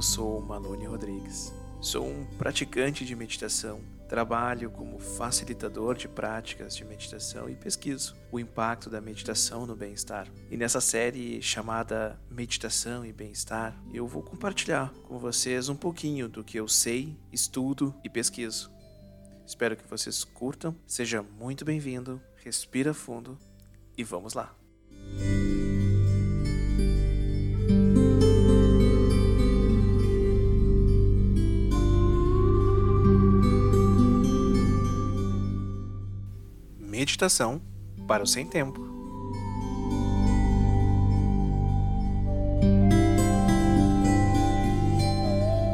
eu sou Malone Rodrigues. Sou um praticante de meditação. Trabalho como facilitador de práticas de meditação e pesquiso o impacto da meditação no bem-estar. E nessa série chamada Meditação e Bem-Estar, eu vou compartilhar com vocês um pouquinho do que eu sei, estudo e pesquiso. Espero que vocês curtam. Seja muito bem-vindo. Respira fundo e vamos lá. Meditação para o sem tempo.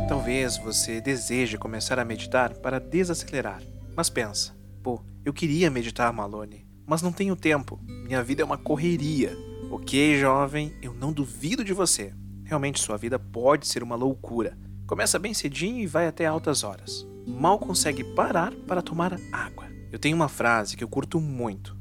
Talvez você deseje começar a meditar para desacelerar, mas pensa: pô, eu queria meditar, Malone, mas não tenho tempo. Minha vida é uma correria. Ok, jovem, eu não duvido de você. Realmente sua vida pode ser uma loucura. Começa bem cedinho e vai até altas horas. Mal consegue parar para tomar água. Eu tenho uma frase que eu curto muito.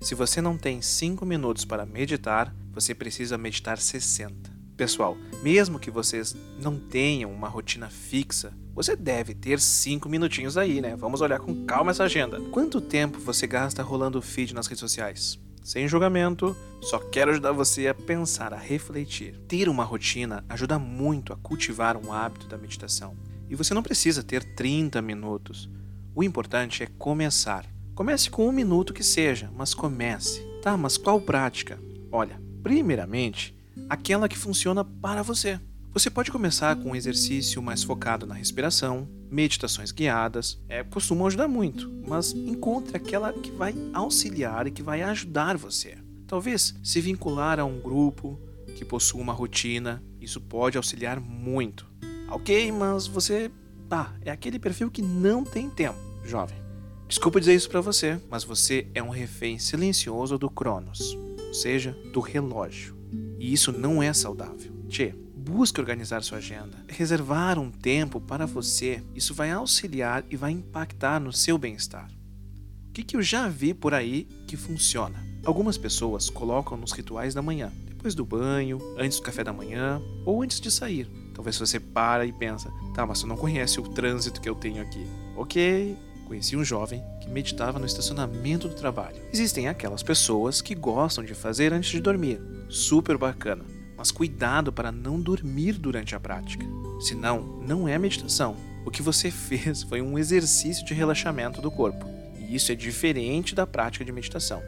Se você não tem 5 minutos para meditar, você precisa meditar 60. Pessoal, mesmo que vocês não tenham uma rotina fixa, você deve ter 5 minutinhos aí, né? Vamos olhar com calma essa agenda. Quanto tempo você gasta rolando o feed nas redes sociais? Sem julgamento, só quero ajudar você a pensar, a refletir. Ter uma rotina ajuda muito a cultivar um hábito da meditação. E você não precisa ter 30 minutos. O importante é começar. Comece com um minuto que seja, mas comece. Tá, mas qual prática? Olha, primeiramente, aquela que funciona para você. Você pode começar com um exercício mais focado na respiração, meditações guiadas, é, costumam ajudar muito, mas encontre aquela que vai auxiliar e que vai ajudar você. Talvez se vincular a um grupo que possua uma rotina, isso pode auxiliar muito. Ok, mas você tá, é aquele perfil que não tem tempo, jovem. Desculpa dizer isso para você, mas você é um refém silencioso do Cronos, ou seja, do relógio. E isso não é saudável. Tchê, Busque organizar sua agenda. Reservar um tempo para você, isso vai auxiliar e vai impactar no seu bem-estar. O que, que eu já vi por aí que funciona? Algumas pessoas colocam nos rituais da manhã, depois do banho, antes do café da manhã ou antes de sair. Talvez você para e pensa, tá, mas você não conhece o trânsito que eu tenho aqui. Ok, conheci um jovem que meditava no estacionamento do trabalho. Existem aquelas pessoas que gostam de fazer antes de dormir. Super bacana mas cuidado para não dormir durante a prática. Senão, não é meditação. O que você fez foi um exercício de relaxamento do corpo, e isso é diferente da prática de meditação.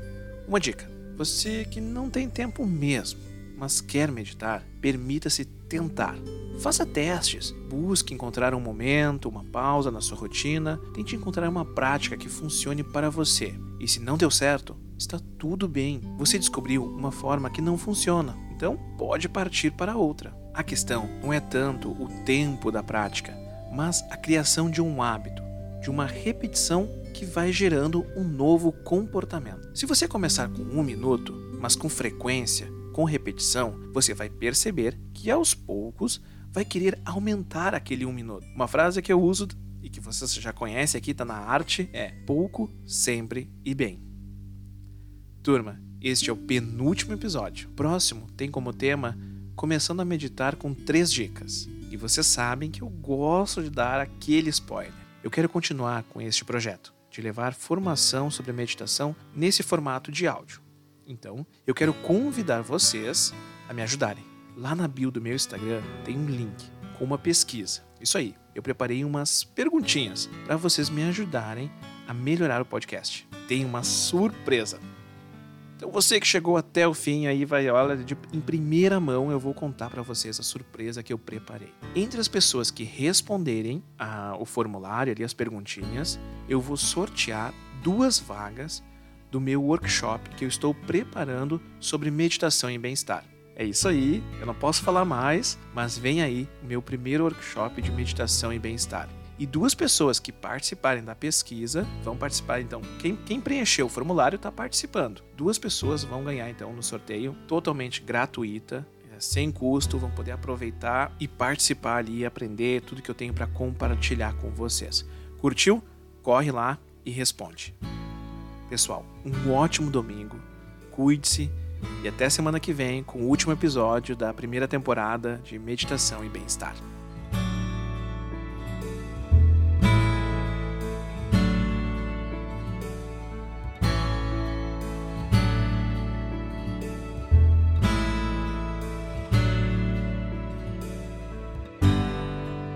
Uma dica: você que não tem tempo mesmo, mas quer meditar, permita-se tentar. Faça testes, busque encontrar um momento, uma pausa na sua rotina, tente encontrar uma prática que funcione para você. E se não deu certo, está tudo bem. Você descobriu uma forma que não funciona, então pode partir para outra. A questão não é tanto o tempo da prática, mas a criação de um hábito, de uma repetição que vai gerando um novo comportamento. Se você começar com um minuto, mas com frequência, com repetição, você vai perceber que aos poucos vai querer aumentar aquele um minuto. Uma frase que eu uso e que você já conhece aqui, está na arte, é pouco, sempre e bem. Turma, este é o penúltimo episódio. Próximo tem como tema começando a meditar com três dicas. E vocês sabem que eu gosto de dar aquele spoiler. Eu quero continuar com este projeto, de levar formação sobre meditação nesse formato de áudio. Então, eu quero convidar vocês a me ajudarem. Lá na bio do meu Instagram tem um link com uma pesquisa. Isso aí, eu preparei umas perguntinhas para vocês me ajudarem a melhorar o podcast. Tem uma surpresa. Então você que chegou até o fim aí vai, olha, de, em primeira mão eu vou contar para vocês a surpresa que eu preparei. Entre as pessoas que responderem a, o formulário ali, as perguntinhas, eu vou sortear duas vagas do meu workshop que eu estou preparando sobre meditação e bem-estar. É isso aí, eu não posso falar mais, mas vem aí o meu primeiro workshop de meditação e bem-estar. E duas pessoas que participarem da pesquisa vão participar, então. Quem, quem preencheu o formulário está participando. Duas pessoas vão ganhar, então, no sorteio, totalmente gratuita, é, sem custo, vão poder aproveitar e participar ali, aprender tudo que eu tenho para compartilhar com vocês. Curtiu? Corre lá e responde. Pessoal, um ótimo domingo, cuide-se e até semana que vem com o último episódio da primeira temporada de Meditação e Bem-Estar.